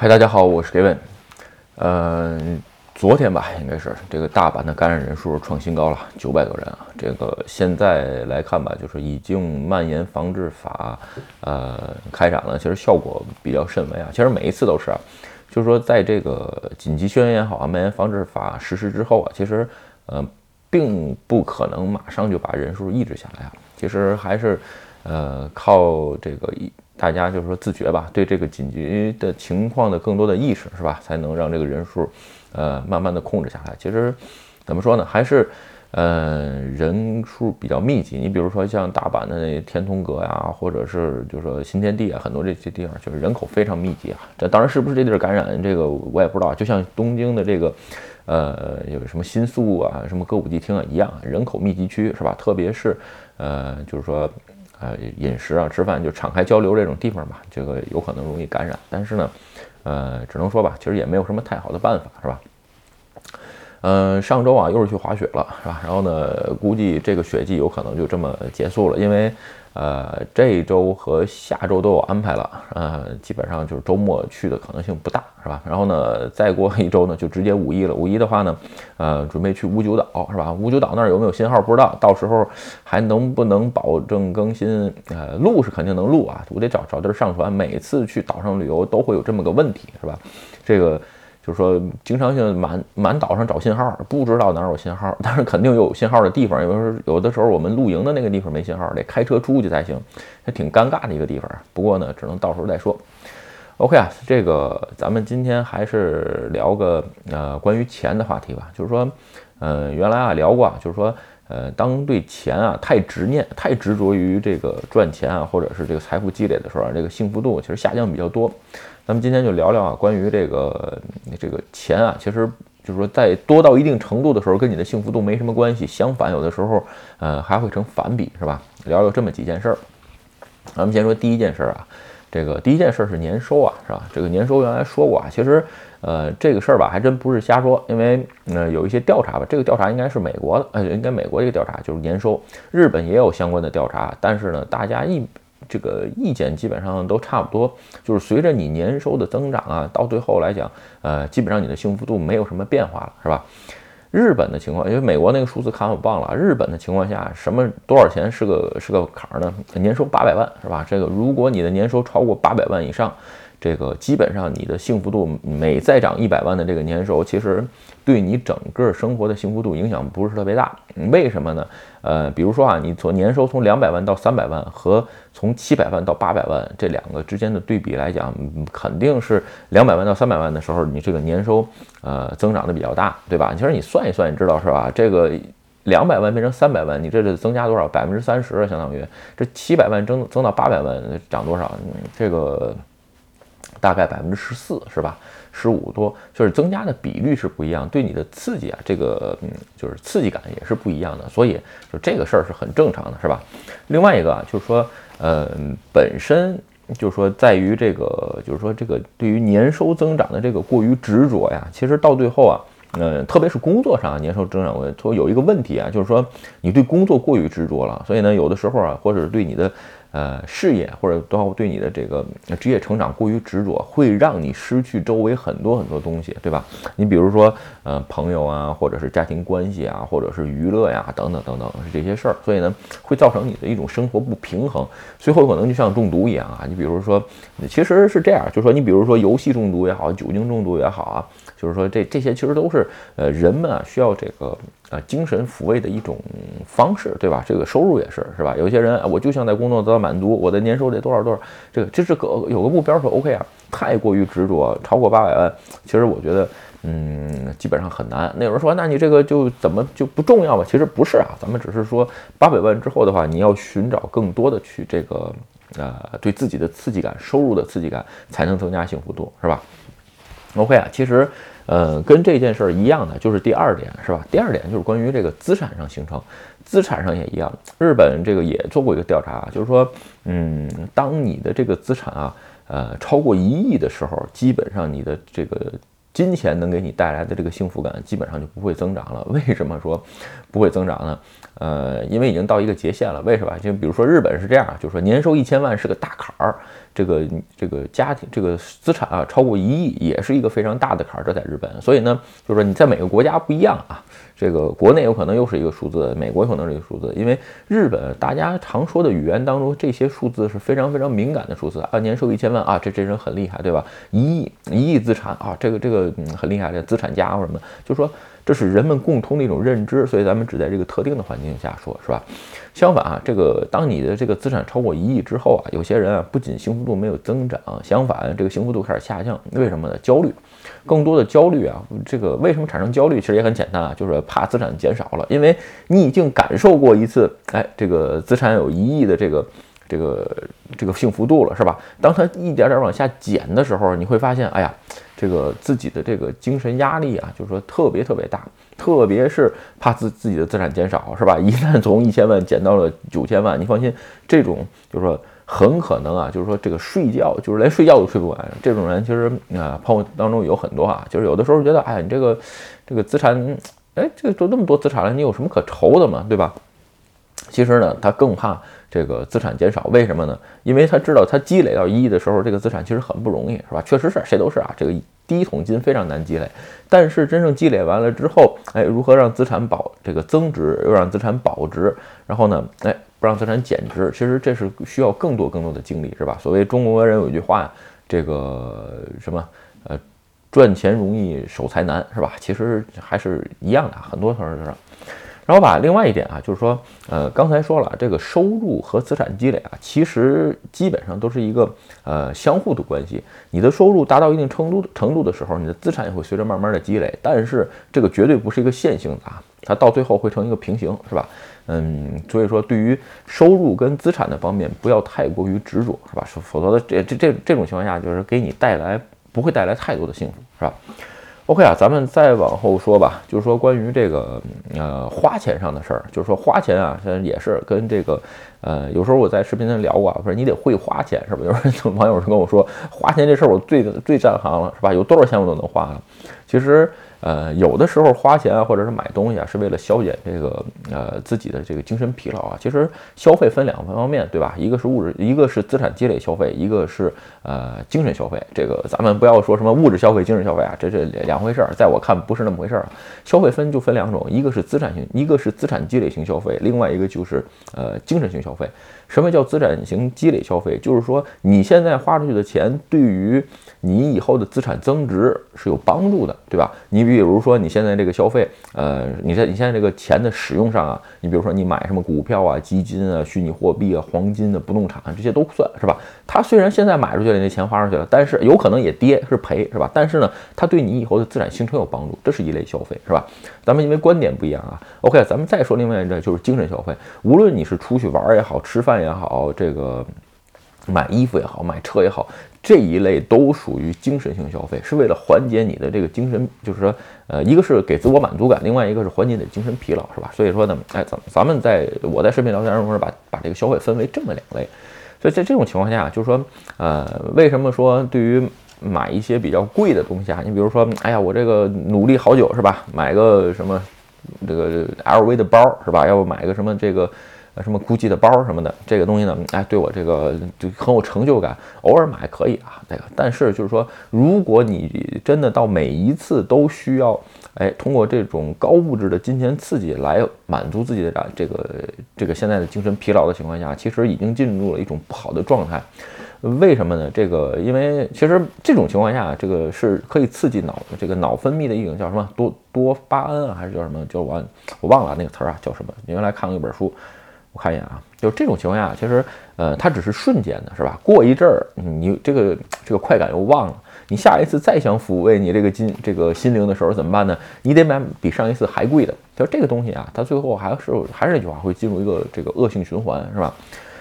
嗨，大家好，我是 Gavin。呃，昨天吧，应该是这个大阪的感染人数创新高了，九百多人啊。这个现在来看吧，就是已经蔓延防治法呃开展了，其实效果比较甚微啊。其实每一次都是啊，就是说在这个紧急宣言也好啊，蔓延防治法实施之后啊，其实呃并不可能马上就把人数抑制下来啊。其实还是呃靠这个一。大家就是说自觉吧，对这个紧急的情况的更多的意识是吧，才能让这个人数，呃，慢慢的控制下来。其实，怎么说呢，还是，呃，人数比较密集。你比如说像大阪的那天通阁呀，或者是就是说新天地啊，很多这些地方就是人口非常密集啊。这当然是不是这地儿感染这个我也不知道。就像东京的这个，呃，有什么新宿啊，什么歌舞伎町啊一样，人口密集区是吧？特别是，呃，就是说。呃，饮食啊，吃饭就敞开交流这种地方吧，这个有可能容易感染。但是呢，呃，只能说吧，其实也没有什么太好的办法，是吧？嗯，上周啊，又是去滑雪了，是吧？然后呢，估计这个雪季有可能就这么结束了，因为。呃，这一周和下周都有安排了，呃，基本上就是周末去的可能性不大，是吧？然后呢，再过一周呢，就直接五一了。五一的话呢，呃，准备去五九岛，是吧？五九岛那儿有没有信号不知道，到时候还能不能保证更新？呃，录是肯定能录啊，我得找找地儿上传。每次去岛上旅游都会有这么个问题，是吧？这个。就是说，经常性满满岛上找信号，不知道哪有信号，但是肯定有信号的地方。有时候有的时候我们露营的那个地方没信号，得开车出去才行，还挺尴尬的一个地方。不过呢，只能到时候再说。OK 啊，这个咱们今天还是聊个呃关于钱的话题吧。就是说，呃，原来啊聊过啊，就是说，呃，当对钱啊太执念、太执着于这个赚钱啊，或者是这个财富积累的时候啊，这个幸福度其实下降比较多。咱们今天就聊聊啊，关于这个这个钱啊，其实就是说在多到一定程度的时候，跟你的幸福度没什么关系。相反，有的时候，呃，还会成反比，是吧？聊聊这么几件事儿。咱们先说第一件事儿啊，这个第一件事是年收啊，是吧？这个年收原来说过啊，其实，呃，这个事儿吧，还真不是瞎说，因为呃，有一些调查吧，这个调查应该是美国的，呃，应该美国一个调查就是年收，日本也有相关的调查，但是呢，大家一。这个意见基本上都差不多，就是随着你年收的增长啊，到最后来讲，呃，基本上你的幸福度没有什么变化了，是吧？日本的情况，因为美国那个数字卡我忘了，日本的情况下，什么多少钱是个是个坎儿呢？年收八百万，是吧？这个如果你的年收超过八百万以上。这个基本上你的幸福度每再涨一百万的这个年收，其实对你整个生活的幸福度影响不是特别大。为什么呢？呃，比如说啊，你从年收从两百万到三百万和从七百万到八百万这两个之间的对比来讲，肯定是两百万到三百万的时候，你这个年收呃增长的比较大，对吧？其实你算一算，你知道是吧？这个两百万变成三百万，你这是增加多少？百分之三十相当于这七百万增增到八百万，涨多少？这个。大概百分之十四是吧？十五多，就是增加的比率是不一样，对你的刺激啊，这个嗯，就是刺激感也是不一样的，所以就这个事儿是很正常的，是吧？另外一个啊，就是说，呃，本身就是说，在于这个，就是说这个对于年收增长的这个过于执着呀，其实到最后啊，呃，特别是工作上年收增长，我说有一个问题啊，就是说你对工作过于执着了，所以呢，有的时候啊，或者是对你的。呃，事业或者包括对你的这个职业成长过于执着，会让你失去周围很多很多东西，对吧？你比如说，呃，朋友啊，或者是家庭关系啊，或者是娱乐呀，等等等等，是这些事儿。所以呢，会造成你的一种生活不平衡，最后可能就像中毒一样啊。你比如说，其实是这样，就说你比如说游戏中毒也好，酒精中毒也好啊，就是说这这些其实都是呃人们啊需要这个。啊，精神抚慰的一种方式，对吧？这个收入也是，是吧？有些人，我就想在工作得到满足，我的年收得多少多少，这个这是个有个目标说 OK 啊。太过于执着，超过八百万，其实我觉得，嗯，基本上很难。那有人说，那你这个就怎么就不重要吗？其实不是啊，咱们只是说八百万之后的话，你要寻找更多的去这个，呃，对自己的刺激感，收入的刺激感，才能增加幸福度，是吧？OK 啊，其实。呃，跟这件事儿一样的，就是第二点，是吧？第二点就是关于这个资产上形成，资产上也一样。日本这个也做过一个调查，就是说，嗯，当你的这个资产啊，呃，超过一亿的时候，基本上你的这个金钱能给你带来的这个幸福感，基本上就不会增长了。为什么说不会增长呢？呃，因为已经到一个极限了，为什么？就比如说日本是这样，就是说年收一千万是个大坎儿，这个这个家庭这个资产啊超过一亿也是一个非常大的坎儿，这在日本。所以呢，就是说你在每个国家不一样啊，这个国内有可能又是一个数字，美国有可能是一个数字，因为日本大家常说的语言当中这些数字是非常非常敏感的数字啊，年收一千万啊，这这人很厉害，对吧？一亿一亿资产啊，这个这个嗯很厉害，这资产家或什么，就说。这是人们共通的一种认知，所以咱们只在这个特定的环境下说，是吧？相反啊，这个当你的这个资产超过一亿之后啊，有些人啊不仅幸福度没有增长，相反这个幸福度开始下降。为什么呢？焦虑，更多的焦虑啊。这个为什么产生焦虑？其实也很简单啊，就是怕资产减少了，因为你已经感受过一次，哎，这个资产有一亿的这个这个这个幸福度了，是吧？当他一点点往下减的时候，你会发现，哎呀。这个自己的这个精神压力啊，就是说特别特别大，特别是怕自自己的资产减少，是吧？一旦从一千万减到了九千万，你放心，这种就是说很可能啊，就是说这个睡觉就是连睡觉都睡不完。这种人其实啊，朋友当中有很多啊，就是有的时候觉得，哎，你这个这个资产，哎，这都那么多资产了，你有什么可愁的嘛，对吧？其实呢，他更怕。这个资产减少，为什么呢？因为他知道他积累到一亿的时候，这个资产其实很不容易，是吧？确实是谁都是啊，这个第一桶金非常难积累。但是真正积累完了之后，哎，如何让资产保这个增值，又让资产保值，然后呢，哎，不让资产减值，其实这是需要更多更多的精力，是吧？所谓中国人有一句话，这个什么，呃，赚钱容易守财难，是吧？其实还是一样的，很多时候是。然后把另外一点啊，就是说，呃，刚才说了，这个收入和资产积累啊，其实基本上都是一个呃相互的关系。你的收入达到一定程度程度的时候，你的资产也会随着慢慢的积累。但是这个绝对不是一个线性的啊，它到最后会成一个平行，是吧？嗯，所以说对于收入跟资产的方面，不要太过于执着，是吧？否则的这这这这种情况下，就是给你带来不会带来太多的幸福，是吧？OK 啊，咱们再往后说吧，就是说关于这个呃花钱上的事儿，就是说花钱啊，现在也是跟这个呃，有时候我在视频上聊过啊，不是你得会花钱，是吧？有时候网友跟我说，花钱这事儿我最最占行了，是吧？有多少钱我都能花了，其实。呃，有的时候花钱啊，或者是买东西啊，是为了消减这个呃自己的这个精神疲劳啊。其实消费分两个方面，对吧？一个是物质，一个是资产积累消费，一个是呃精神消费。这个咱们不要说什么物质消费、精神消费啊，这这两回事儿。在我看不是那么回事儿。消费分就分两种，一个是资产型，一个是资产积累型消费，另外一个就是呃精神型消费。什么叫资产型积累消费？就是说你现在花出去的钱，对于你以后的资产增值是有帮助的，对吧？你比如说你现在这个消费，呃，你在你现在这个钱的使用上啊，你比如说你买什么股票啊、基金啊、虚拟货币啊、黄金的、不动产这些都算是吧？它虽然现在买出去了，那钱花出去了，但是有可能也跌是赔是吧？但是呢，它对你以后的资产形成有帮助，这是一类消费是吧？咱们因为观点不一样啊，OK，咱们再说另外一个就是精神消费，无论你是出去玩也好，吃饭也好，这个买衣服也好，买车也好，这一类都属于精神性消费，是为了缓解你的这个精神，就是说，呃，一个是给自我满足感，另外一个是缓解你的精神疲劳，是吧？所以说呢，哎，咱咱们在我在视频聊天中是把把这个消费分为这么两类。所以在这种情况下，就是说，呃，为什么说对于买一些比较贵的东西啊？你比如说，哎呀，我这个努力好久是吧？买个什么这个 LV 的包是吧？要不买个什么这个什么 GUCCI 的包什么的，这个东西呢，哎，对我这个就很有成就感。偶尔买可以啊，这个。但是就是说，如果你真的到每一次都需要。哎，通过这种高物质的金钱刺激来满足自己的这个这个现在的精神疲劳的情况下，其实已经进入了一种不好的状态。为什么呢？这个因为其实这种情况下，这个是可以刺激脑这个脑分泌的一种叫什么多多巴胺啊，还是叫什么？就我我忘了那个词儿啊，叫什么？原来看过一本书，我看一眼啊，就这种情况下，其实呃，它只是瞬间的，是吧？过一阵儿，你这个这个快感又忘了。你下一次再想抚慰你这个心这个心灵的时候怎么办呢？你得买比上一次还贵的。就这个东西啊，它最后还是还是那句话，会进入一个这个恶性循环，是吧？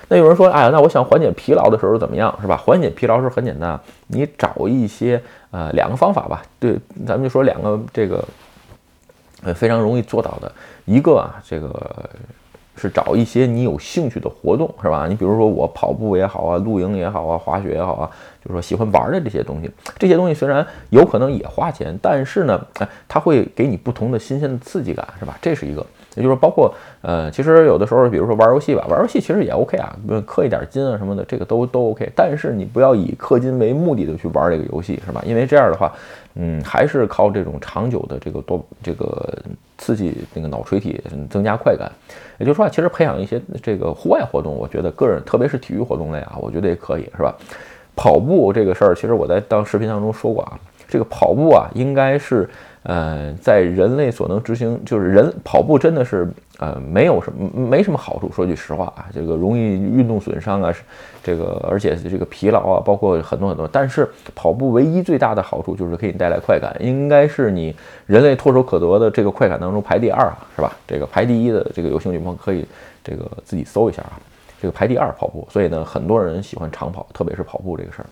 那有人说，哎呀，那我想缓解疲劳的时候怎么样，是吧？缓解疲劳是很简单，你找一些呃两个方法吧。对，咱们就说两个这个呃非常容易做到的，一个啊这个。是找一些你有兴趣的活动，是吧？你比如说我跑步也好啊，露营也好啊，滑雪也好啊，就是说喜欢玩的这些东西。这些东西虽然有可能也花钱，但是呢，哎，它会给你不同的新鲜的刺激感，是吧？这是一个。也就是说，包括呃，其实有的时候，比如说玩游戏吧，玩游戏其实也 OK 啊，氪一点金啊什么的，这个都都 OK。但是你不要以氪金为目的的去玩这个游戏，是吧？因为这样的话，嗯，还是靠这种长久的这个多这个刺激那个脑垂体，增加快感。也就是说，其实培养一些这个户外活动，我觉得个人特别是体育活动类啊，我觉得也可以，是吧？跑步这个事儿，其实我在当视频当中说过啊，这个跑步啊，应该是。呃，在人类所能执行，就是人跑步真的是呃没有什么没什么好处。说句实话啊，这个容易运动损伤啊，这个而且这个疲劳啊，包括很多很多。但是跑步唯一最大的好处就是可以带来快感，应该是你人类唾手可得的这个快感当中排第二啊，是吧？这个排第一的这个有兴趣朋友可以这个自己搜一下啊，这个排第二跑步。所以呢，很多人喜欢长跑，特别是跑步这个事儿。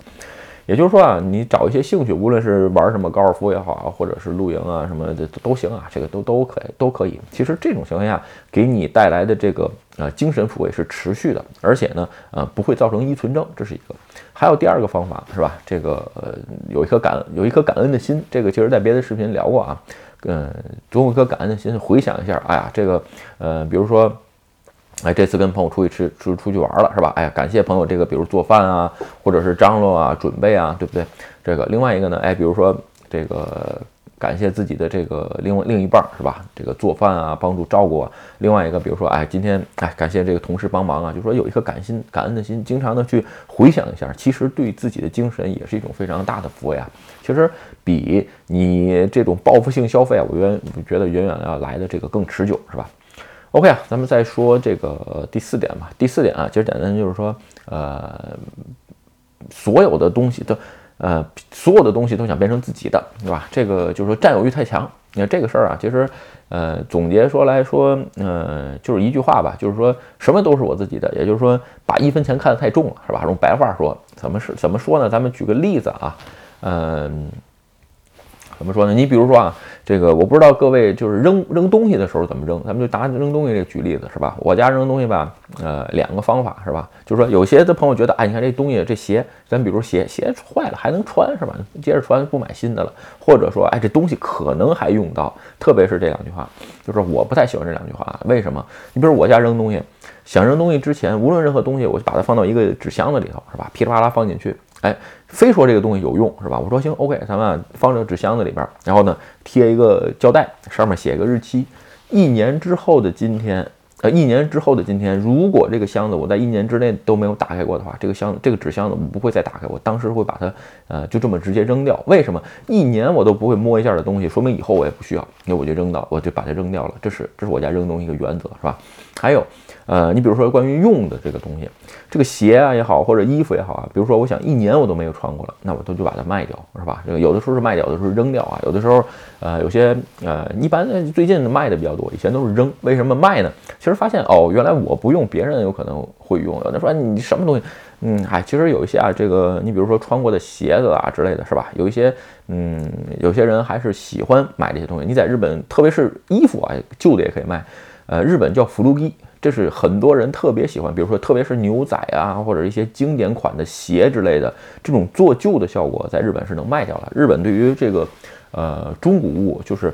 也就是说啊，你找一些兴趣，无论是玩什么高尔夫也好啊，或者是露营啊什么的都行啊，这个都都可以都可以。其实这种情况下给你带来的这个呃精神抚慰是持续的，而且呢呃不会造成依存症，这是一个。还有第二个方法是吧？这个呃有一颗感有一颗感恩的心，这个其实在别的视频聊过啊。嗯，总有一颗感恩的心，回想一下，哎呀，这个呃比如说。哎，这次跟朋友出去吃出出去玩了，是吧？哎，感谢朋友这个，比如做饭啊，或者是张罗啊、准备啊，对不对？这个另外一个呢，哎，比如说这个感谢自己的这个另外另一半，是吧？这个做饭啊，帮助照顾啊。另外一个，比如说哎，今天哎，感谢这个同事帮忙啊，就说有一颗感心感恩的心，经常的去回想一下，其实对自己的精神也是一种非常大的抚慰啊。其实比你这种报复性消费啊，我远觉得远远要来的这个更持久，是吧？OK 啊，咱们再说这个第四点吧。第四点啊，其实简单就是说，呃，所有的东西都，呃，所有的东西都想变成自己的，对吧？这个就是说占有欲太强。你看这个事儿啊，其实，呃，总结说来说，呃，就是一句话吧，就是说什么都是我自己的。也就是说，把一分钱看得太重了，是吧？用白话说，怎么是怎么说呢？咱们举个例子啊，嗯。怎么说呢？你比如说啊，这个我不知道各位就是扔扔东西的时候怎么扔，咱们就拿扔东西这个举例子是吧？我家扔东西吧，呃，两个方法是吧？就是说有些的朋友觉得，哎，你看这东西这鞋，咱比如鞋鞋坏了还能穿是吧？接着穿不买新的了，或者说，哎，这东西可能还用到，特别是这两句话，就是我不太喜欢这两句话。为什么？你比如我家扔东西，想扔东西之前，无论任何东西，我就把它放到一个纸箱子里头是吧？噼里啪啦放进去。哎，非说这个东西有用是吧？我说行，OK，咱们放这个纸箱子里边，然后呢贴一个胶带，上面写一个日期，一年之后的今天，呃，一年之后的今天，如果这个箱子我在一年之内都没有打开过的话，这个箱子这个纸箱子我不会再打开，我当时会把它呃就这么直接扔掉。为什么？一年我都不会摸一下的东西，说明以后我也不需要，那我就扔到，我就把它扔掉了。这是这是我家扔东西一个原则，是吧？还有。呃，你比如说关于用的这个东西，这个鞋啊也好，或者衣服也好啊，比如说我想一年我都没有穿过了，那我都就把它卖掉，是吧？这个有的时候是卖掉，有的时候扔掉啊，有的时候，呃，有些呃，一般最近卖的比较多，以前都是扔。为什么卖呢？其实发现哦，原来我不用，别人有可能会用。有的说你什么东西，嗯，哎，其实有一些啊，这个你比如说穿过的鞋子啊之类的是吧？有一些，嗯，有些人还是喜欢买这些东西。你在日本，特别是衣服啊，旧的也可以卖。呃，日本叫福禄衣。这是很多人特别喜欢，比如说，特别是牛仔啊，或者一些经典款的鞋之类的，这种做旧的效果，在日本是能卖掉的。日本对于这个，呃，中古物，就是，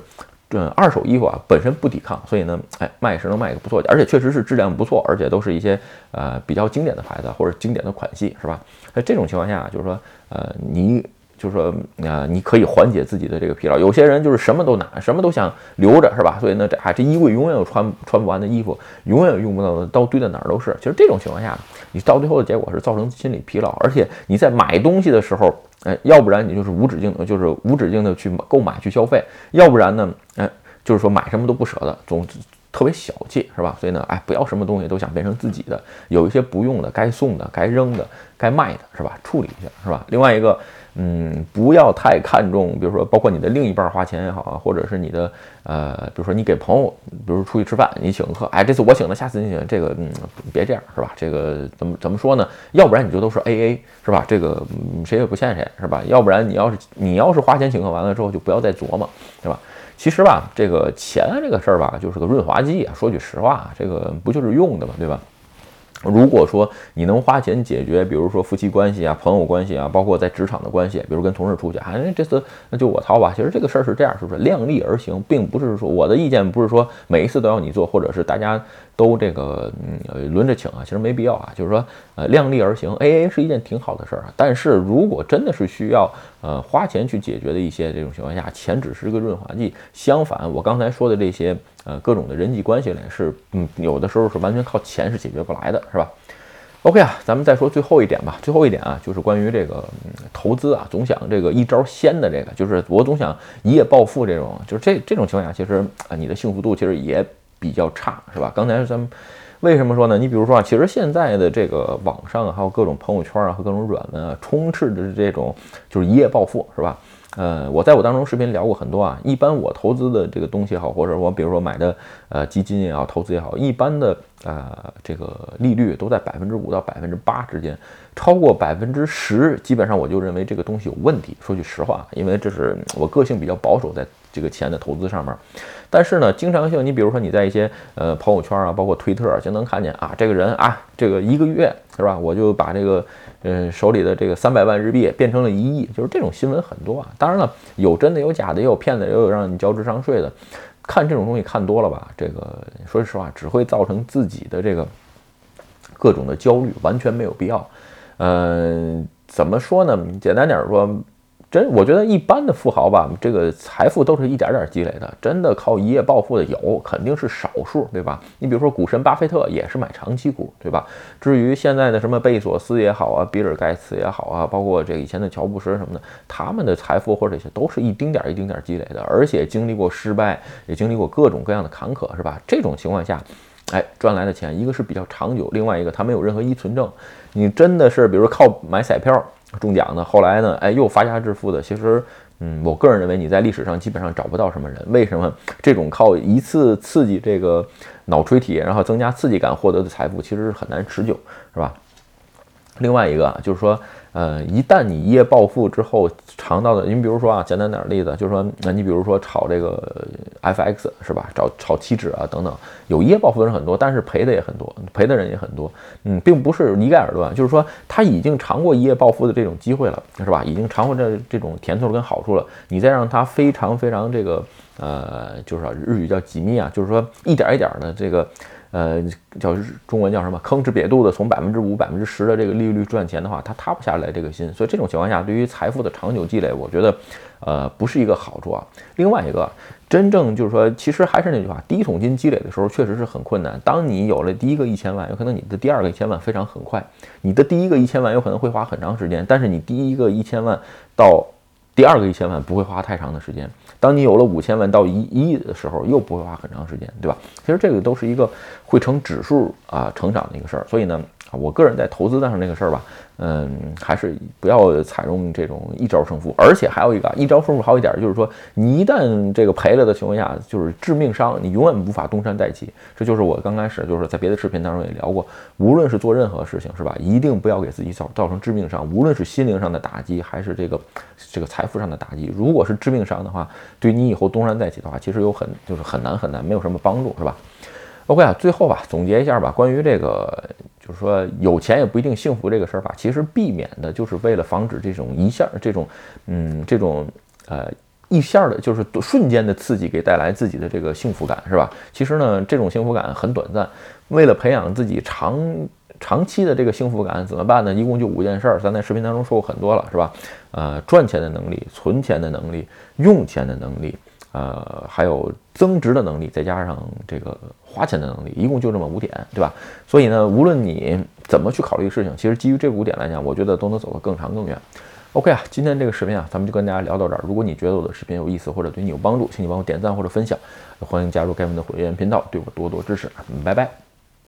嗯，二手衣服啊，本身不抵抗，所以呢，哎，卖是能卖个不错，而且确实是质量不错，而且都是一些呃比较经典的牌子或者经典的款系，是吧？在这种情况下，就是说，呃，你。就是说，啊，你可以缓解自己的这个疲劳。有些人就是什么都拿，什么都想留着，是吧？所以呢，这啊，这衣柜永远有穿穿不完的衣服，永远有用不到的刀堆在哪儿都是。其实这种情况下，你到最后的结果是造成心理疲劳，而且你在买东西的时候，哎，要不然你就是无止境的，就是无止境的去购买去消费；要不然呢，哎，就是说买什么都不舍得，总特别小气，是吧？所以呢，哎，不要什么东西都想变成自己的，有一些不用的、该送的、该扔的、该卖的，是吧？处理一下，是吧？另外一个。嗯，不要太看重，比如说，包括你的另一半花钱也好啊，或者是你的，呃，比如说你给朋友，比如出去吃饭，你请客，哎，这次我请了，下次你请，这个，嗯，别这样，是吧？这个怎么怎么说呢？要不然你就都是 A A，是吧？这个谁也不欠谁，是吧？要不然你要是你要是花钱请客完了之后，就不要再琢磨，对吧？其实吧，这个钱这个事儿吧，就是个润滑剂啊。说句实话，这个不就是用的嘛，对吧？如果说你能花钱解决，比如说夫妻关系啊、朋友关系啊，包括在职场的关系，比如跟同事出去，哎，这次那就我掏吧。其实这个事儿是这样，是不是量力而行，并不是说我的意见不是说每一次都要你做，或者是大家都这个嗯轮着请啊，其实没必要啊。就是说呃量力而行，A A 是一件挺好的事儿啊。但是如果真的是需要呃花钱去解决的一些这种情况下，钱只是个润滑剂。相反，我刚才说的这些。呃，各种的人际关系呢，是嗯，有的时候是完全靠钱是解决不来的，是吧？OK 啊，咱们再说最后一点吧。最后一点啊，就是关于这个投资啊，总想这个一招鲜的这个，就是我总想一夜暴富这种，就是这这种情况下，其实啊，你的幸福度其实也比较差，是吧？刚才咱们为什么说呢？你比如说啊，其实现在的这个网上，还有各种朋友圈啊和各种软文啊，充斥着这种就是一夜暴富，是吧？呃，我在我当中视频聊过很多啊。一般我投资的这个东西也好，或者我比如说买的呃基金也好，投资也好，一般的呃这个利率都在百分之五到百分之八之间，超过百分之十，基本上我就认为这个东西有问题。说句实话，因为这是我个性比较保守，在这个钱的投资上面。但是呢，经常性，你比如说你在一些呃朋友圈啊，包括推特就能看见啊，这个人啊，这个一个月是吧，我就把这个。嗯，手里的这个三百万日币变成了一亿，就是这种新闻很多啊。当然了，有真的，有假的，也有骗子，也有让你交智商税的。看这种东西看多了吧，这个说实话，只会造成自己的这个各种的焦虑，完全没有必要。嗯，怎么说呢？简单点说。真，我觉得一般的富豪吧，这个财富都是一点点积累的。真的靠一夜暴富的有，肯定是少数，对吧？你比如说股神巴菲特也是买长期股，对吧？至于现在的什么贝索斯也好啊，比尔盖茨也好啊，包括这以前的乔布斯什么的，他们的财富或者这些都是一丁点一丁点积累的，而且经历过失败，也经历过各种各样的坎坷，是吧？这种情况下，哎，赚来的钱，一个是比较长久，另外一个他没有任何依存症。你真的是，比如靠买彩票。中奖的，后来呢？哎，又发家致富的。其实，嗯，我个人认为你在历史上基本上找不到什么人。为什么这种靠一次刺激这个脑垂体，然后增加刺激感获得的财富，其实是很难持久，是吧？另外一个就是说。呃，一旦你一夜暴富之后尝到的，你比如说啊，简单点例子，就是说，那你比如说炒这个 FX 是吧？炒炒期指啊等等，有一夜暴富的人很多，但是赔的也很多，赔的人也很多。嗯，并不是一概而论，就是说他已经尝过一夜暴富的这种机会了，是吧？已经尝过这这种甜头跟好处了，你再让他非常非常这个呃，就是日语叫几密啊，就是说一点一点的这个。呃，叫中文叫什么？吭哧瘪肚的从百分之五、百分之十的这个利率赚钱的话，他塌不下来这个心。所以这种情况下，对于财富的长久积累，我觉得，呃，不是一个好处啊。另外一个，真正就是说，其实还是那句话，第一桶金积累的时候确实是很困难。当你有了第一个一千万，有可能你的第二个一千万非常很快，你的第一个一千万有可能会花很长时间，但是你第一个一千万到第二个一千万不会花太长的时间。当你有了五千万到一亿的时候，又不会花很长时间，对吧？其实这个都是一个会成指数啊成长的一个事儿，所以呢。我个人在投资上这个事儿吧，嗯，还是不要采用这种一招胜负。而且还有一个一招胜负好一点，就是说你一旦这个赔了的情况下，就是致命伤，你永远无法东山再起。这就是我刚开始就是在别的视频当中也聊过，无论是做任何事情，是吧？一定不要给自己造造成致命伤，无论是心灵上的打击，还是这个这个财富上的打击。如果是致命伤的话，对你以后东山再起的话，其实有很就是很难很难，没有什么帮助，是吧？OK 啊，最后吧，总结一下吧，关于这个。就是说，有钱也不一定幸福这个事儿吧，其实避免的就是为了防止这种一下这种，嗯，这种呃一下的，就是瞬间的刺激给带来自己的这个幸福感，是吧？其实呢，这种幸福感很短暂。为了培养自己长长期的这个幸福感，怎么办呢？一共就五件事儿，咱在视频当中说过很多了，是吧？呃，赚钱的能力、存钱的能力、用钱的能力。呃，还有增值的能力，再加上这个花钱的能力，一共就这么五点，对吧？所以呢，无论你怎么去考虑事情，其实基于这五点来讲，我觉得都能走得更长更远。OK 啊，今天这个视频啊，咱们就跟大家聊到这儿。如果你觉得我的视频有意思或者对你有帮助，请你帮我点赞或者分享，欢迎加入盖文的会员频道，对我多多支持。拜拜。